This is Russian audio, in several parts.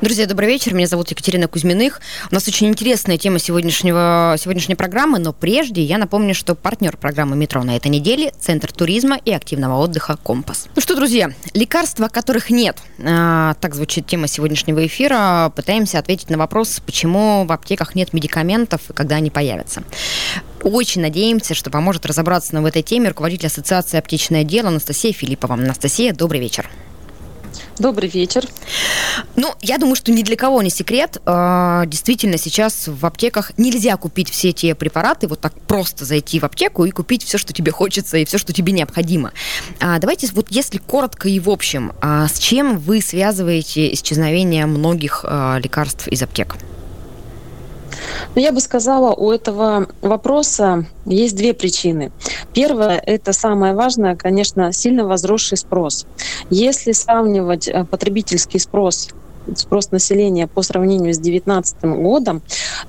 Друзья, добрый вечер. Меня зовут Екатерина Кузьминых. У нас очень интересная тема сегодняшнего, сегодняшней программы, но прежде я напомню, что партнер программы «Метро» на этой неделе – Центр туризма и активного отдыха «Компас». Ну что, друзья, лекарства, которых нет. А, так звучит тема сегодняшнего эфира. Пытаемся ответить на вопрос, почему в аптеках нет медикаментов и когда они появятся. Очень надеемся, что поможет разобраться в этой теме руководитель Ассоциации «Аптечное дело» Анастасия Филиппова. Анастасия, добрый вечер. Добрый вечер. Ну, я думаю, что ни для кого не секрет. А, действительно, сейчас в аптеках нельзя купить все те препараты, вот так просто зайти в аптеку и купить все, что тебе хочется и все, что тебе необходимо. А, давайте, вот если коротко и в общем, а, с чем вы связываете исчезновение многих лекарств из аптек? Ну, я бы сказала, у этого вопроса есть две причины. Первое, это самое важное, конечно, сильно возросший спрос. Если сравнивать э, потребительский спрос спрос населения по сравнению с 2019 годом,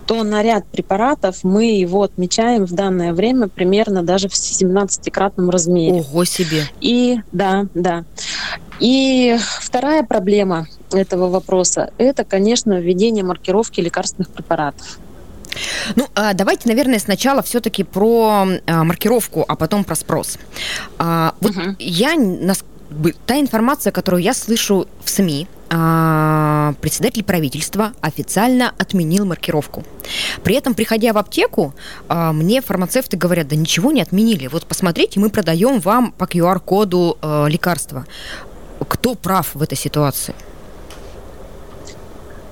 то на ряд препаратов мы его отмечаем в данное время примерно даже в 17-кратном размере. Ого себе! И да, да. И вторая проблема этого вопроса – это, конечно, введение маркировки лекарственных препаратов. Ну, а, давайте, наверное, сначала все-таки про а, маркировку, а потом про спрос. А, вот угу. я, та информация, которую я слышу в СМИ, председатель правительства официально отменил маркировку. При этом, приходя в аптеку, мне фармацевты говорят, да ничего не отменили. Вот посмотрите, мы продаем вам по QR-коду лекарства. Кто прав в этой ситуации?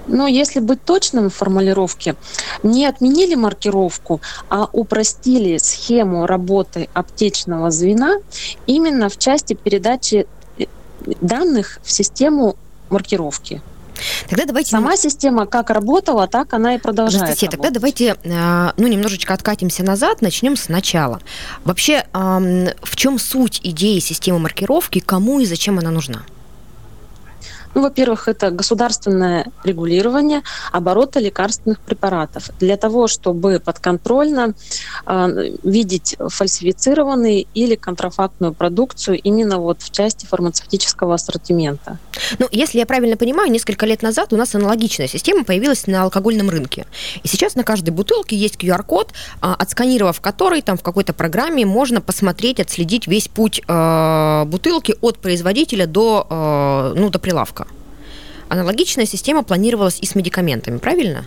Но если быть точным в формулировке, не отменили маркировку, а упростили схему работы аптечного звена именно в части передачи э, данных в систему маркировки. Тогда давайте... Сама система как работала, так она и продолжает Анастасия, работать. тогда давайте э, ну, немножечко откатимся назад, начнем сначала. Вообще, в чем суть идеи системы маркировки, кому и зачем она нужна? Ну, во-первых, это государственное регулирование оборота лекарственных препаратов для того, чтобы подконтрольно э, видеть фальсифицированную или контрафактную продукцию именно вот в части фармацевтического ассортимента. Ну, если я правильно понимаю, несколько лет назад у нас аналогичная система появилась на алкогольном рынке. И сейчас на каждой бутылке есть QR-код, а, отсканировав который там в какой-то программе можно посмотреть, отследить весь путь э, бутылки от производителя до, э, ну, до прилавка. Аналогичная система планировалась и с медикаментами, правильно?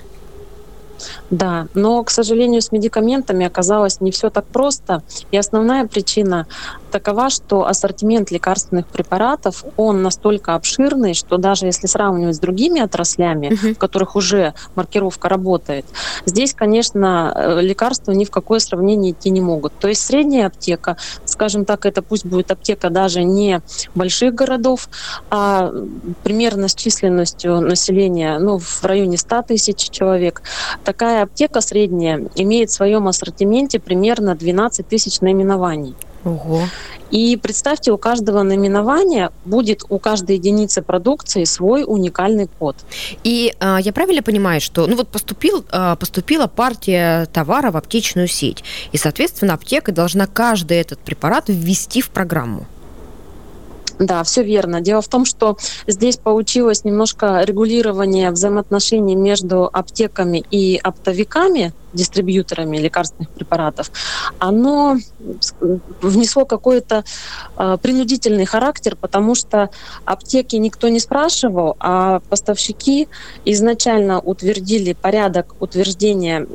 Да, но, к сожалению, с медикаментами оказалось не все так просто. И основная причина такова, что ассортимент лекарственных препаратов, он настолько обширный, что даже если сравнивать с другими отраслями, uh-huh. в которых уже маркировка работает, здесь, конечно, э, лекарства ни в какое сравнение идти не могут. То есть средняя аптека, скажем так, это пусть будет аптека даже не больших городов, а примерно с численностью населения ну, в районе 100 тысяч человек, такая аптека средняя имеет в своем ассортименте примерно 12 тысяч наименований. Ого. И представьте, у каждого наименования будет у каждой единицы продукции свой уникальный код. И э, я правильно понимаю, что ну вот поступил, э, поступила партия товара в аптечную сеть, и, соответственно, аптека должна каждый этот препарат ввести в программу? Да, все верно. Дело в том, что здесь получилось немножко регулирование взаимоотношений между аптеками и оптовиками, дистрибьюторами лекарственных препаратов, оно внесло какой-то э, принудительный характер, потому что аптеки никто не спрашивал, а поставщики изначально утвердили порядок утверждения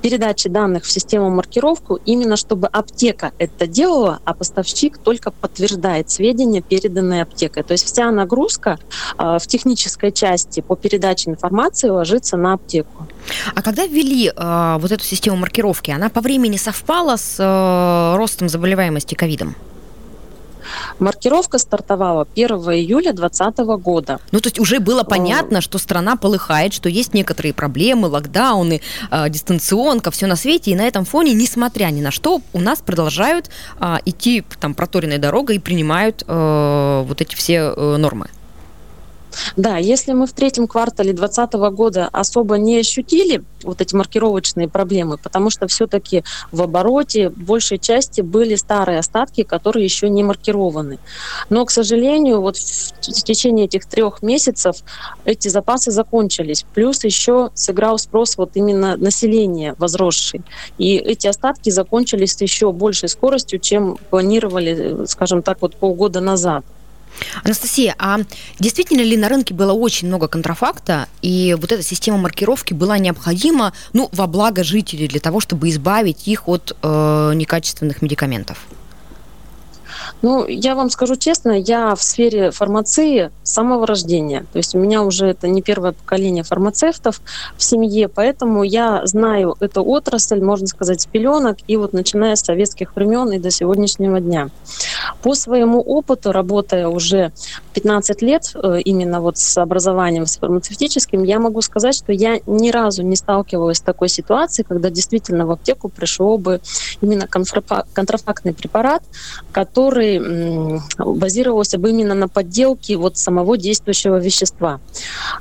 передачи данных в систему маркировку, именно чтобы аптека это делала, а поставщик только подтверждает сведения, переданные аптекой. То есть вся нагрузка э, в технической части по передаче информации ложится на аптеку. А когда ввели э, вот эту систему маркировки, она по времени совпала с э, ростом заболеваемости ковидом? Маркировка стартовала 1 июля 2020 года. Ну, то есть уже было понятно, что страна полыхает, что есть некоторые проблемы, локдауны, э, дистанционка, все на свете, и на этом фоне, несмотря ни на что, у нас продолжают э, идти там проторенной дорогой и принимают э, вот эти все э, нормы. Да, если мы в третьем квартале 2020 года особо не ощутили вот эти маркировочные проблемы, потому что все-таки в обороте большей части были старые остатки, которые еще не маркированы. Но, к сожалению, вот в течение этих трех месяцев эти запасы закончились. Плюс еще сыграл спрос вот именно населения возросший. И эти остатки закончились еще большей скоростью, чем планировали, скажем так, вот полгода назад. Анастасия, а действительно ли на рынке было очень много контрафакта, и вот эта система маркировки была необходима, ну, во благо жителей, для того, чтобы избавить их от э, некачественных медикаментов? Ну, я вам скажу честно, я в сфере фармации с самого рождения. То есть у меня уже это не первое поколение фармацевтов в семье, поэтому я знаю эту отрасль, можно сказать, с пеленок, и вот начиная с советских времен и до сегодняшнего дня. По своему опыту, работая уже 15 лет э, именно вот с образованием с фармацевтическим, я могу сказать, что я ни разу не сталкивалась с такой ситуацией, когда действительно в аптеку пришло бы именно контрафактный препарат, который базировался бы именно на подделке вот самого действующего вещества.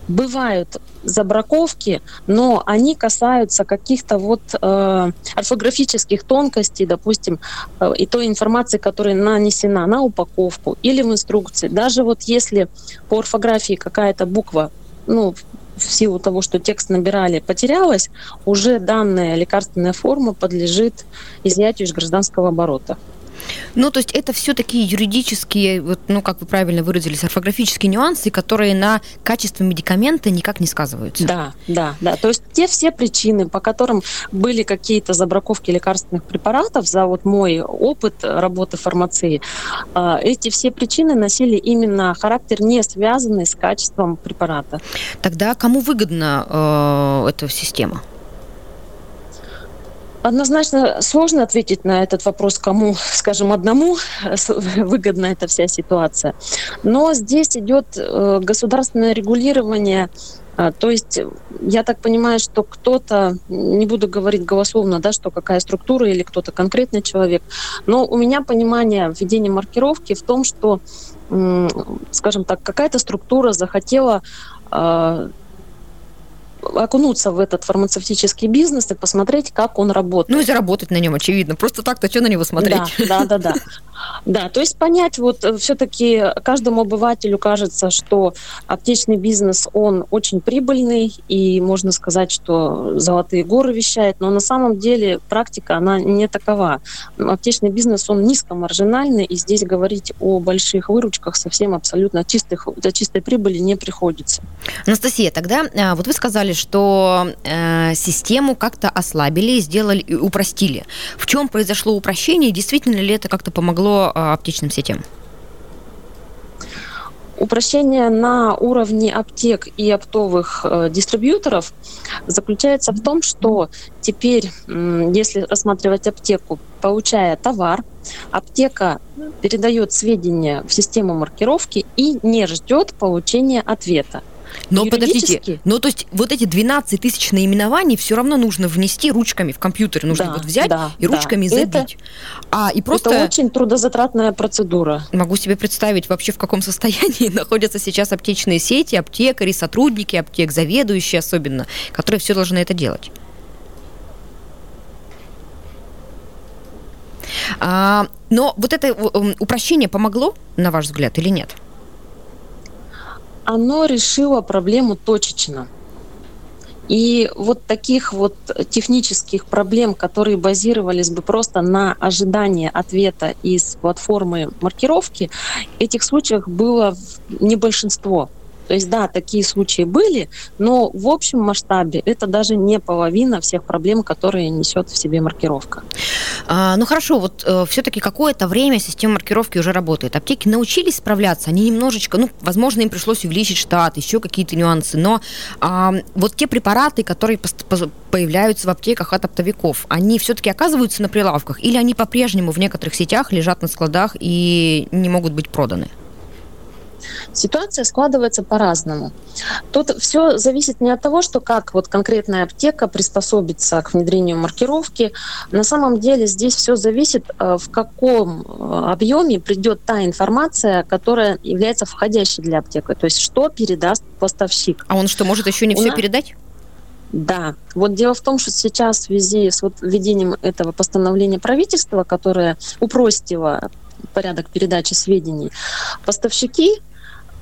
Бывают забраковки, но они касаются каких-то вот э, орфографических тонкостей, допустим, э, и той информации, которая нанесена на упаковку или в инструкции. Даже вот если по орфографии какая-то буква ну, в силу того, что текст набирали, потерялась, уже данная лекарственная форма подлежит изъятию из гражданского оборота. Ну, то есть это все такие юридические, вот, ну, как вы правильно выразились, орфографические нюансы, которые на качество медикамента никак не сказываются. Да, да, да. То есть те все причины, по которым были какие-то забраковки лекарственных препаратов за вот мой опыт работы фармации, а, эти все причины носили именно характер не связанный с качеством препарата. Тогда кому выгодна э, эта система? Однозначно сложно ответить на этот вопрос, кому, скажем, одному выгодна эта вся ситуация. Но здесь идет э, государственное регулирование а, то есть я так понимаю, что кто-то, не буду говорить голословно, да, что какая структура или кто-то конкретный человек, но у меня понимание введения маркировки в том, что, скажем так, какая-то структура захотела а, окунуться в этот фармацевтический бизнес и посмотреть, как он работает. Ну и заработать на нем, очевидно. Просто так-то что на него смотреть? Да, да, да, да. Да, то есть понять, вот э, все-таки каждому обывателю кажется, что аптечный бизнес, он очень прибыльный, и можно сказать, что золотые горы вещает, но на самом деле практика, она не такова. Аптечный бизнес, он низкомаржинальный, и здесь говорить о больших выручках совсем абсолютно чистых, до чистой прибыли не приходится. Анастасия, тогда а, вот вы сказали, что э, систему как-то ослабили, сделали, упростили. В чем произошло упрощение, действительно ли это как-то помогло а, аптечным сетям? Упрощение на уровне аптек и оптовых э, дистрибьюторов заключается в том, что теперь, если рассматривать аптеку, получая товар, аптека передает сведения в систему маркировки и не ждет получения ответа. Но подождите, ну то есть вот эти 12 тысяч наименований все равно нужно внести ручками в компьютер, нужно да, вот взять да, и ручками да. забить. Это, а, и просто... Это очень трудозатратная процедура. Могу себе представить вообще в каком состоянии находятся сейчас аптечные сети, аптекари, сотрудники аптек, заведующие особенно, которые все должны это делать. А, но вот это упрощение помогло, на ваш взгляд, или нет? Оно решило проблему точечно. И вот таких вот технических проблем, которые базировались бы просто на ожидании ответа из платформы маркировки, этих случаев было не большинство. То есть, да, такие случаи были, но в общем масштабе это даже не половина всех проблем, которые несет в себе маркировка. А, ну хорошо, вот э, все-таки какое-то время система маркировки уже работает. Аптеки научились справляться, они немножечко, ну, возможно, им пришлось увеличить штат, еще какие-то нюансы, но а, вот те препараты, которые появляются в аптеках от оптовиков, они все-таки оказываются на прилавках или они по-прежнему в некоторых сетях лежат на складах и не могут быть проданы? Ситуация складывается по-разному. Тут все зависит не от того, что как вот конкретная аптека приспособится к внедрению маркировки. На самом деле здесь все зависит, э, в каком э, объеме придет та информация, которая является входящей для аптеки. То есть что передаст поставщик. А он что, может еще не У все нас... передать? Да. Вот дело в том, что сейчас в связи с вот введением этого постановления правительства, которое упростило порядок передачи сведений, поставщики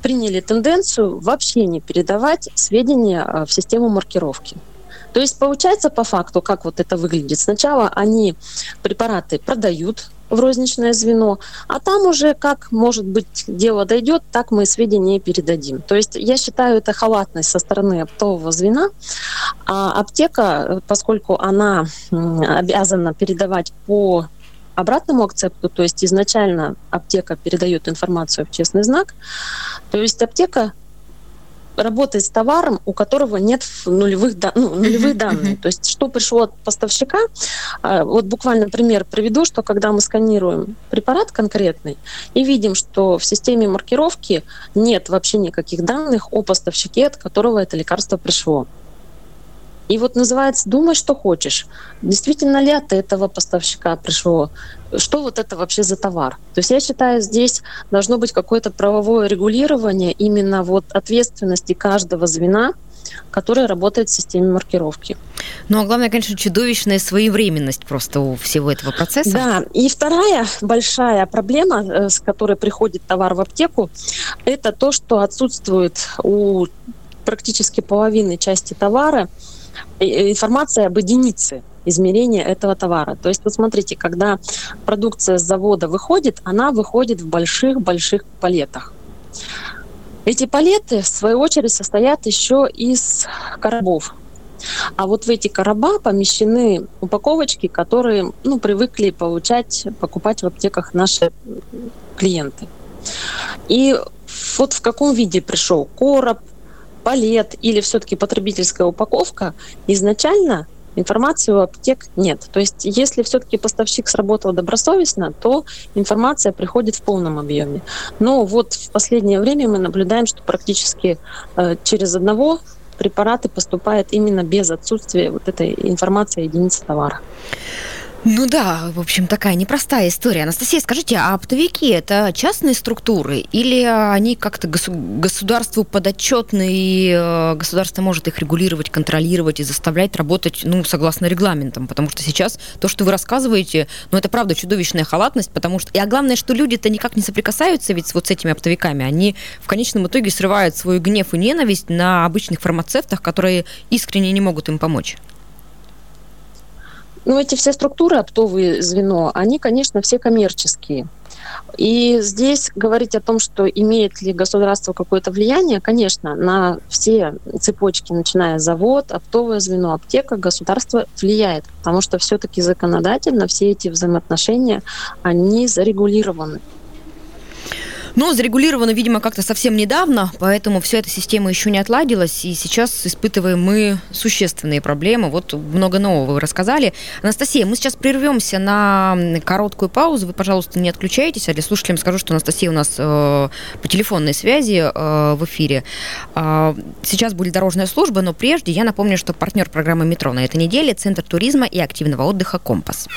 приняли тенденцию вообще не передавать сведения а, в систему маркировки. То есть получается по факту, как вот это выглядит. Сначала они препараты продают в розничное звено, а там уже как, может быть, дело дойдет, так мы сведения передадим. То есть я считаю это халатность со стороны оптового звена, а аптека, поскольку она обязана передавать по обратному акцепту, то есть изначально аптека передает информацию в честный знак, то есть аптека работает с товаром, у которого нет нулевых, ну, нулевые данные. То есть что пришло от поставщика, а, вот буквально пример приведу, что когда мы сканируем препарат конкретный и видим, что в системе маркировки нет вообще никаких данных о поставщике, от которого это лекарство пришло. И вот называется «Думай, что хочешь». Действительно ли от этого поставщика пришло? Что вот это вообще за товар? То есть я считаю, здесь должно быть какое-то правовое регулирование именно вот ответственности каждого звена, которое работает в системе маркировки. Ну, а главное, конечно, чудовищная своевременность просто у всего этого процесса. Да, и вторая большая проблема, э, с которой приходит товар в аптеку, это то, что отсутствует у практически половины части товара информация об единице измерения этого товара. То есть, вот смотрите, когда продукция с завода выходит, она выходит в больших-больших палетах. Эти палеты, в свою очередь, состоят еще из коробов. А вот в эти короба помещены упаковочки, которые ну, привыкли получать, покупать в аптеках наши клиенты. И вот в каком виде пришел короб, палет или все-таки потребительская упаковка, изначально информации у аптек нет. То есть если все-таки поставщик сработал добросовестно, то информация приходит в полном объеме. Но вот в последнее время мы наблюдаем, что практически э, через одного препараты поступают именно без отсутствия вот этой информации единицы товара. Ну да, в общем, такая непростая история. Анастасия, скажите, а оптовики это частные структуры или они как-то государству подотчетны, и э, государство может их регулировать, контролировать и заставлять работать, ну, согласно регламентам? Потому что сейчас то, что вы рассказываете, ну, это правда чудовищная халатность, потому что... И а главное, что люди-то никак не соприкасаются ведь вот с этими оптовиками. Они в конечном итоге срывают свой гнев и ненависть на обычных фармацевтах, которые искренне не могут им помочь. Ну, эти все структуры, оптовые звено, они, конечно, все коммерческие. И здесь говорить о том, что имеет ли государство какое-то влияние, конечно, на все цепочки, начиная завод, оптовое звено, аптека, государство влияет, потому что все-таки законодательно все эти взаимоотношения, они зарегулированы. Но зарегулировано, видимо, как-то совсем недавно, поэтому вся эта система еще не отладилась, и сейчас испытываем мы существенные проблемы. Вот много нового вы рассказали. Анастасия, мы сейчас прервемся на короткую паузу. Вы, пожалуйста, не отключайтесь, а для слушателям скажу, что Анастасия у нас э, по телефонной связи э, в эфире. Э, сейчас будет дорожная служба, но прежде я напомню, что партнер программы «Метро» на этой неделе – Центр туризма и активного отдыха «Компас».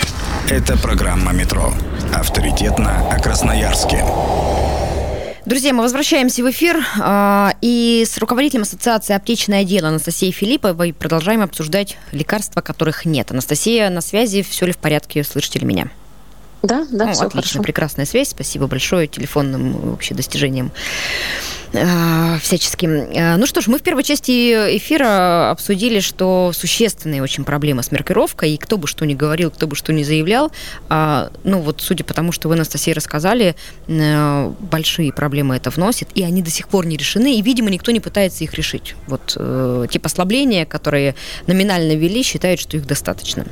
Это программа «Метро». Авторитетно о Красноярске. Друзья, мы возвращаемся в эфир э, и с руководителем Ассоциации аптечное дело Анастасией Филипповой продолжаем обсуждать лекарства, которых нет. Анастасия на связи, все ли в порядке, слышите ли меня? Да, да, ну, все отлично, хорошо. прекрасная связь. Спасибо большое телефонным вообще достижениям э, всяческим. Э, ну что ж, мы в первой части эфира обсудили, что существенные очень проблемы с маркировкой, и кто бы что ни говорил, кто бы что ни заявлял, а, ну вот судя по тому, что вы, Анастасия, рассказали, э, большие проблемы это вносит, и они до сих пор не решены, и, видимо, никто не пытается их решить. Вот те послабления, которые номинально ввели, считают, что их достаточно.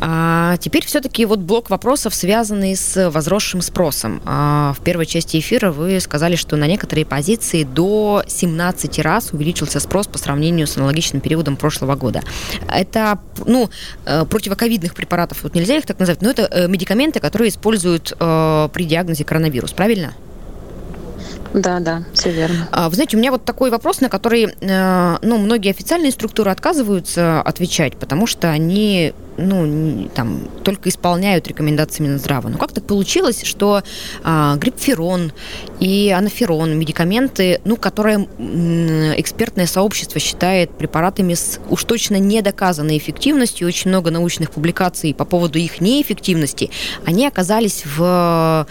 А теперь все-таки вот блок вопросов, связанный с возросшим спросом. А в первой части эфира вы сказали, что на некоторые позиции до 17 раз увеличился спрос по сравнению с аналогичным периодом прошлого года. Это, ну, э, противоковидных препаратов, вот нельзя их так назвать, но это э, медикаменты, которые используют э, при диагнозе коронавирус, правильно? Да, да, все верно. А, вы знаете, у меня вот такой вопрос, на который, ну, многие официальные структуры отказываются отвечать, потому что они ну, там, только исполняют рекомендации Минздрава. Но как так получилось, что а, грипферон и анаферон, медикаменты, ну, которые экспертное сообщество считает препаратами с уж точно недоказанной эффективностью, очень много научных публикаций по поводу их неэффективности, они оказались в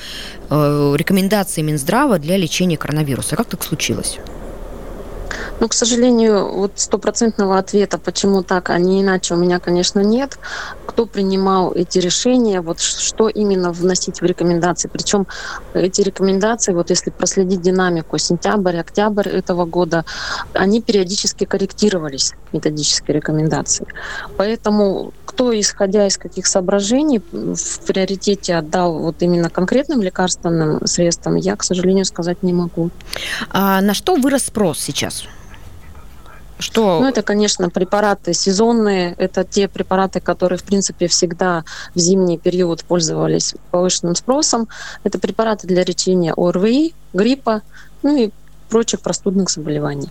э, рекомендации Минздрава для лечения коронавируса. Как так случилось? Ну, к сожалению, вот стопроцентного ответа, почему так, а не иначе, у меня, конечно, нет. Кто принимал эти решения, вот что именно вносить в рекомендации. Причем эти рекомендации, вот если проследить динамику сентябрь, октябрь этого года, они периодически корректировались, методические рекомендации. Поэтому кто, исходя из каких соображений, в приоритете отдал вот именно конкретным лекарственным средствам, я, к сожалению, сказать не могу. А на что вырос спрос сейчас? Что? Ну, это, конечно, препараты сезонные. Это те препараты, которые, в принципе, всегда в зимний период пользовались повышенным спросом. Это препараты для лечения ОРВИ, гриппа, ну и прочих простудных заболеваний.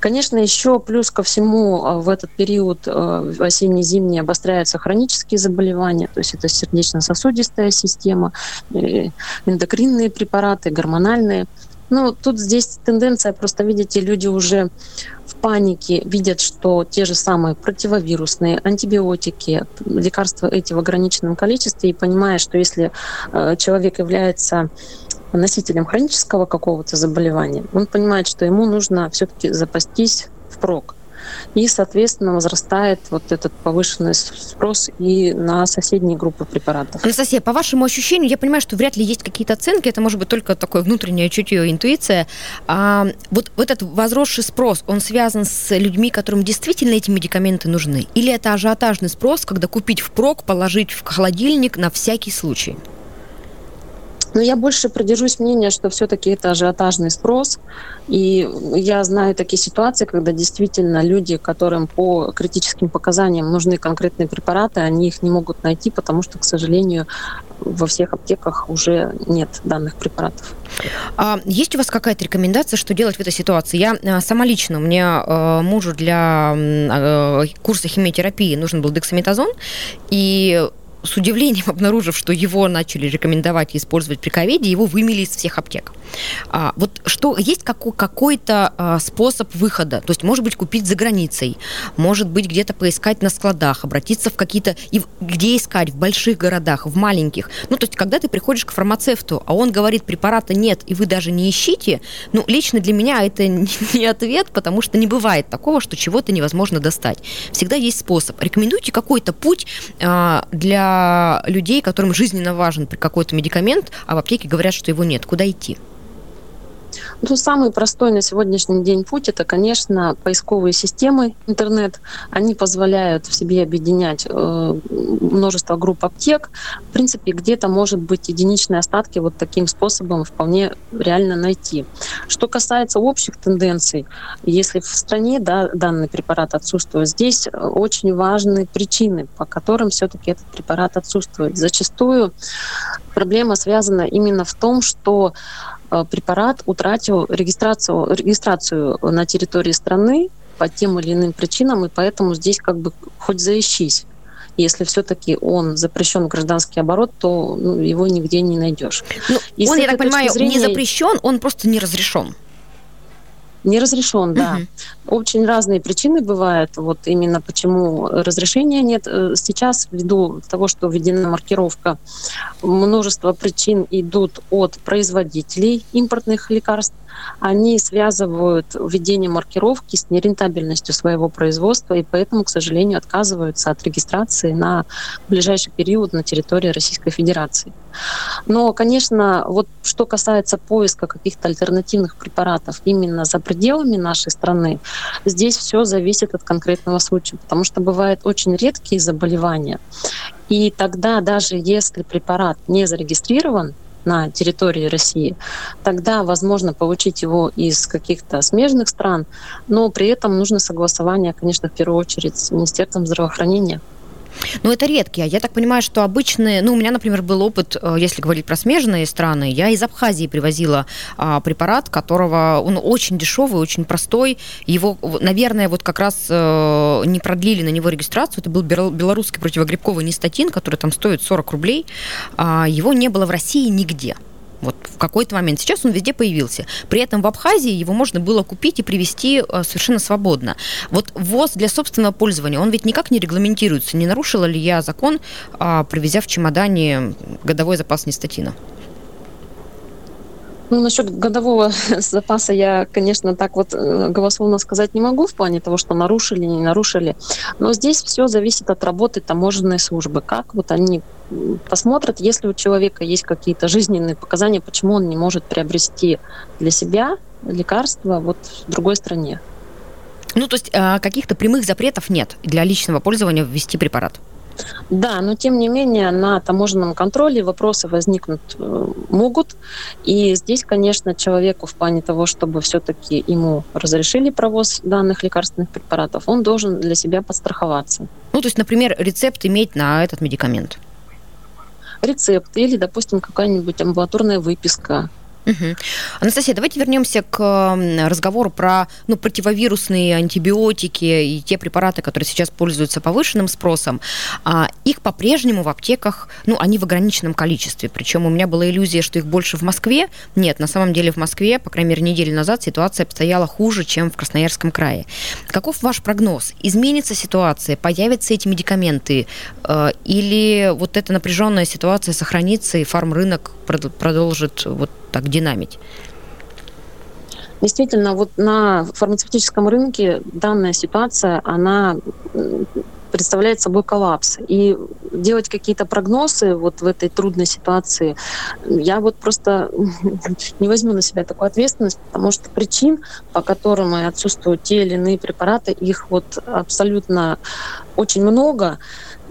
Конечно, еще плюс ко всему а, в этот период а, осенне-зимний обостряются хронические заболевания, то есть это сердечно-сосудистая система, э, эндокринные препараты, гормональные. Ну, тут здесь тенденция, просто видите, люди уже в панике видят, что те же самые противовирусные, антибиотики, лекарства эти в ограниченном количестве, и понимая, что если э, человек является носителем хронического какого-то заболевания, он понимает, что ему нужно все-таки запастись впрок и, соответственно, возрастает вот этот повышенный спрос и на соседние группы препаратов. Анастасия, по вашему ощущению, я понимаю, что вряд ли есть какие-то оценки, это может быть только такое внутреннее чутье, интуиция. А, вот, вот этот возросший спрос, он связан с людьми, которым действительно эти медикаменты нужны? Или это ажиотажный спрос, когда купить впрок, положить в холодильник на всякий случай? Но я больше придержусь мнения, что все-таки это ажиотажный спрос. И я знаю такие ситуации, когда действительно люди, которым по критическим показаниям нужны конкретные препараты, они их не могут найти, потому что, к сожалению, во всех аптеках уже нет данных препаратов. А есть у вас какая-то рекомендация, что делать в этой ситуации? Я а, сама лично, у меня э, мужу для э, курса химиотерапии нужен был дексаметазон, и с удивлением обнаружив, что его начали рекомендовать использовать при ковиде, его вымели из всех аптек. А, вот что есть какой, какой-то а, способ выхода? То есть, может быть, купить за границей, может быть, где-то поискать на складах, обратиться в какие-то... И где искать? В больших городах, в маленьких. Ну, то есть, когда ты приходишь к фармацевту, а он говорит, препарата нет, и вы даже не ищите, ну, лично для меня это не ответ, потому что не бывает такого, что чего-то невозможно достать. Всегда есть способ. Рекомендуйте какой-то путь а, для людей, которым жизненно важен какой-то медикамент, а в аптеке говорят, что его нет. Куда идти? Ну, самый простой на сегодняшний день путь это, конечно, поисковые системы интернет. Они позволяют в себе объединять э, множество групп аптек. В принципе, где-то может быть единичные остатки вот таким способом вполне реально найти. Что касается общих тенденций, если в стране да, данный препарат отсутствует, здесь очень важны причины, по которым все-таки этот препарат отсутствует. Зачастую проблема связана именно в том, что препарат утратил регистрацию, регистрацию на территории страны по тем или иным причинам, и поэтому здесь как бы хоть заищись. Если все-таки он запрещен в гражданский оборот, то ну, его нигде не найдешь. Ну, он, я так понимаю, зрения... не запрещен, он просто не разрешен. Не разрешен, да. Угу. Очень разные причины бывают, вот именно почему разрешения нет. Э, сейчас, ввиду того, что введена маркировка, множество причин идут от производителей импортных лекарств, они связывают введение маркировки с нерентабельностью своего производства, и поэтому, к сожалению, отказываются от регистрации на ближайший период на территории Российской Федерации. Но, конечно, вот что касается поиска каких-то альтернативных препаратов именно за пределами нашей страны, здесь все зависит от конкретного случая, потому что бывают очень редкие заболевания. И тогда даже если препарат не зарегистрирован, на территории России, тогда возможно получить его из каких-то смежных стран, но при этом нужно согласование, конечно, в первую очередь с Министерством здравоохранения. Ну, это редкие. Я так понимаю, что обычные... Ну, у меня, например, был опыт, э, если говорить про смежные страны, я из Абхазии привозила а, препарат, которого... Он очень дешевый, очень простой. Его, наверное, вот как раз а, не продлили на него регистрацию. Это был белорусский противогрибковый нистатин, который там стоит 40 рублей. А, его не было в России нигде. Вот в какой-то момент. Сейчас он везде появился. При этом в Абхазии его можно было купить и привезти э, совершенно свободно. Вот ВОЗ для собственного пользования, он ведь никак не регламентируется. Не нарушила ли я закон, а, привезя в чемодане годовой запас нестатина? Ну, насчет годового запаса я, конечно, так вот э, голословно сказать не могу в плане того, что нарушили, не нарушили. Но здесь все зависит от работы таможенной службы. Как вот они посмотрят, если у человека есть какие-то жизненные показания, почему он не может приобрести для себя лекарства вот в другой стране. Ну, то есть а, каких-то прямых запретов нет для личного пользования ввести препарат? Да, но тем не менее на таможенном контроле вопросы возникнут э, могут. И здесь, конечно, человеку в плане того, чтобы все-таки ему разрешили провоз данных лекарственных препаратов, он должен для себя подстраховаться. Ну, то есть, например, рецепт иметь на этот медикамент? Рецепт или, допустим, какая-нибудь амбулаторная выписка Угу. Анастасия, давайте вернемся к разговору про ну, противовирусные антибиотики и те препараты, которые сейчас пользуются повышенным спросом. А, их по-прежнему в аптеках, ну, они в ограниченном количестве. Причем у меня была иллюзия, что их больше в Москве. Нет, на самом деле в Москве, по крайней мере, неделю назад ситуация обстояла хуже, чем в Красноярском крае. Каков ваш прогноз? Изменится ситуация? Появятся эти медикаменты? Э, или вот эта напряженная ситуация сохранится и фармрынок продолжит вот так динамить? Действительно, вот на фармацевтическом рынке данная ситуация, она представляет собой коллапс. И делать какие-то прогнозы вот в этой трудной ситуации, я вот просто не возьму на себя такую ответственность, потому что причин, по которым отсутствуют те или иные препараты, их вот абсолютно очень много.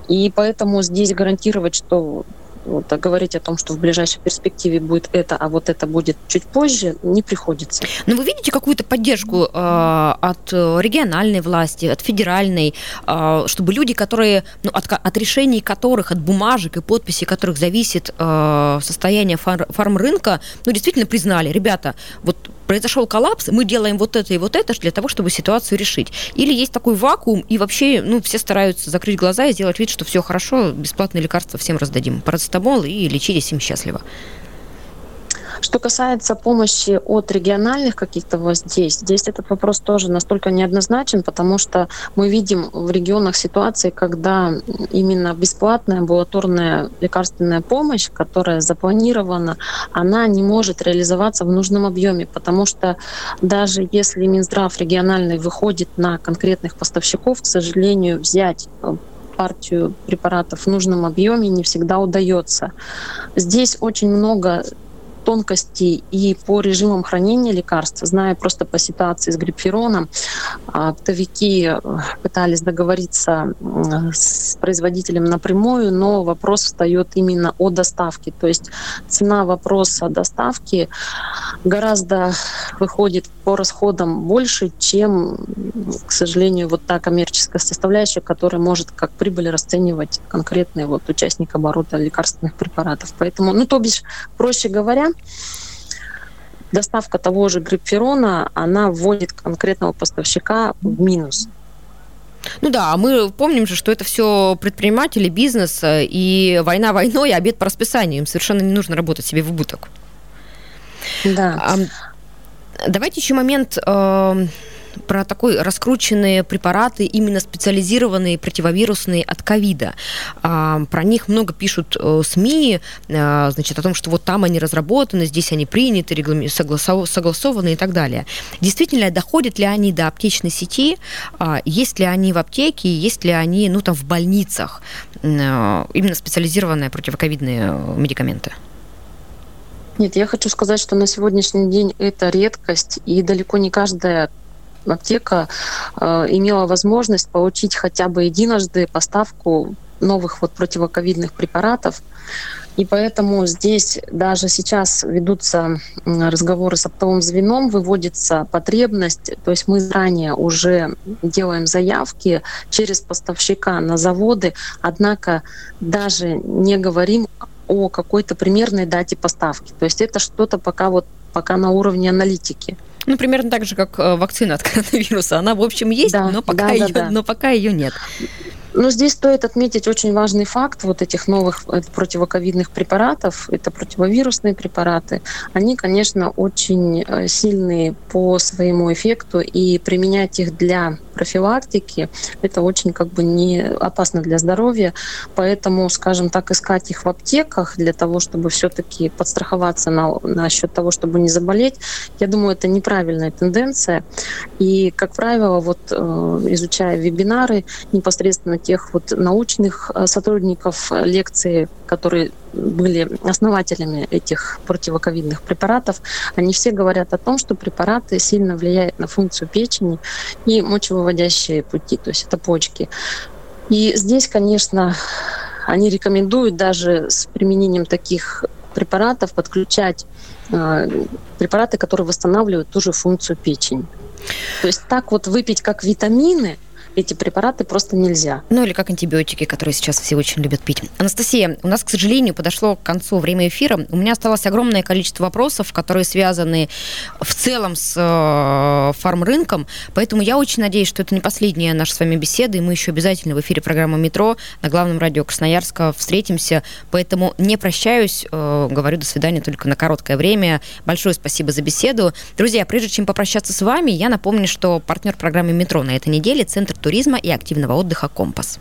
И поэтому здесь гарантировать, что вот, а говорить о том, что в ближайшей перспективе будет это, а вот это будет чуть позже, не приходится. Но вы видите какую-то поддержку э, от региональной власти, от федеральной, э, чтобы люди, которые, ну, от, от решений которых, от бумажек и подписей которых зависит э, состояние фар, фарм-рынка, ну, действительно признали, ребята, вот произошел коллапс, мы делаем вот это и вот это для того, чтобы ситуацию решить. Или есть такой вакуум, и вообще, ну, все стараются закрыть глаза и сделать вид, что все хорошо, бесплатные лекарства всем раздадим. Парацетамол и лечитесь им счастливо. Что касается помощи от региональных каких-то воздействий, здесь этот вопрос тоже настолько неоднозначен, потому что мы видим в регионах ситуации, когда именно бесплатная амбулаторная лекарственная помощь, которая запланирована, она не может реализоваться в нужном объеме, потому что даже если Минздрав региональный выходит на конкретных поставщиков, к сожалению, взять э, партию препаратов в нужном объеме не всегда удается. Здесь очень много тонкостей и по режимам хранения лекарств, зная просто по ситуации с грипфероном, оптовики э, пытались договориться с производителем напрямую, но вопрос встает именно о доставке. То есть цена вопроса доставки гораздо выходит по расходам больше, чем, к сожалению, вот та коммерческая составляющая, которая может как прибыль расценивать конкретный вот участник оборота лекарственных препаратов. Поэтому, ну, то бишь, проще говоря, доставка того же грипферона, она вводит конкретного поставщика в минус. Ну да, а мы помним же, что это все предприниматели, бизнес, и война войной, а обед по расписанию. Им совершенно не нужно работать себе в убыток. Да. А, Давайте еще момент э, про такой раскрученные препараты, именно специализированные противовирусные от ковида. А, про них много пишут э, СМИ, а, значит, о том, что вот там они разработаны, здесь они приняты, согласованы и так далее. Действительно, доходят ли они до аптечной сети, а, есть ли они в аптеке, есть ли они, ну, там, в больницах, именно специализированные противоковидные медикаменты? Нет, я хочу сказать, что на сегодняшний день это редкость, и далеко не каждая аптека э, имела возможность получить хотя бы единожды поставку новых вот противоковидных препаратов. И поэтому здесь даже сейчас ведутся разговоры с оптовым звеном, выводится потребность, то есть мы заранее уже делаем заявки через поставщика на заводы, однако даже не говорим о какой-то примерной дате поставки. То есть это что-то пока вот пока на уровне аналитики. Ну, примерно так же, как э, вакцина от коронавируса. Она, в общем, есть, да, но, пока да, ее, да, да. но пока ее нет. Но здесь стоит отметить очень важный факт вот этих новых э, противоковидных препаратов. Это противовирусные препараты. Они, конечно, очень э, сильные по своему эффекту, и применять их для профилактики это очень как бы не опасно для здоровья. Поэтому, скажем так, искать их в аптеках для того, чтобы все-таки подстраховаться на, насчет того, чтобы не заболеть, я думаю, это неправильная тенденция. И, как правило, вот э, изучая вебинары непосредственно тех вот научных э, сотрудников э, лекции, которые были основателями этих противоковидных препаратов, они все говорят о том, что препараты сильно влияют на функцию печени и мочевыводящие пути, то есть это почки. И здесь, конечно, они рекомендуют даже с применением таких препаратов подключать э, препараты, которые восстанавливают ту же функцию печени. То есть так вот выпить как витамины – эти препараты просто нельзя. Ну или как антибиотики, которые сейчас все очень любят пить. Анастасия, у нас, к сожалению, подошло к концу время эфира. У меня осталось огромное количество вопросов, которые связаны в целом с э, фармрынком, поэтому я очень надеюсь, что это не последняя наша с вами беседа, и мы еще обязательно в эфире программы «Метро» на главном радио Красноярска встретимся, поэтому не прощаюсь, э, говорю до свидания только на короткое время. Большое спасибо за беседу. Друзья, прежде чем попрощаться с вами, я напомню, что партнер программы «Метро» на этой неделе – Центр туризма и активного отдыха «Компас».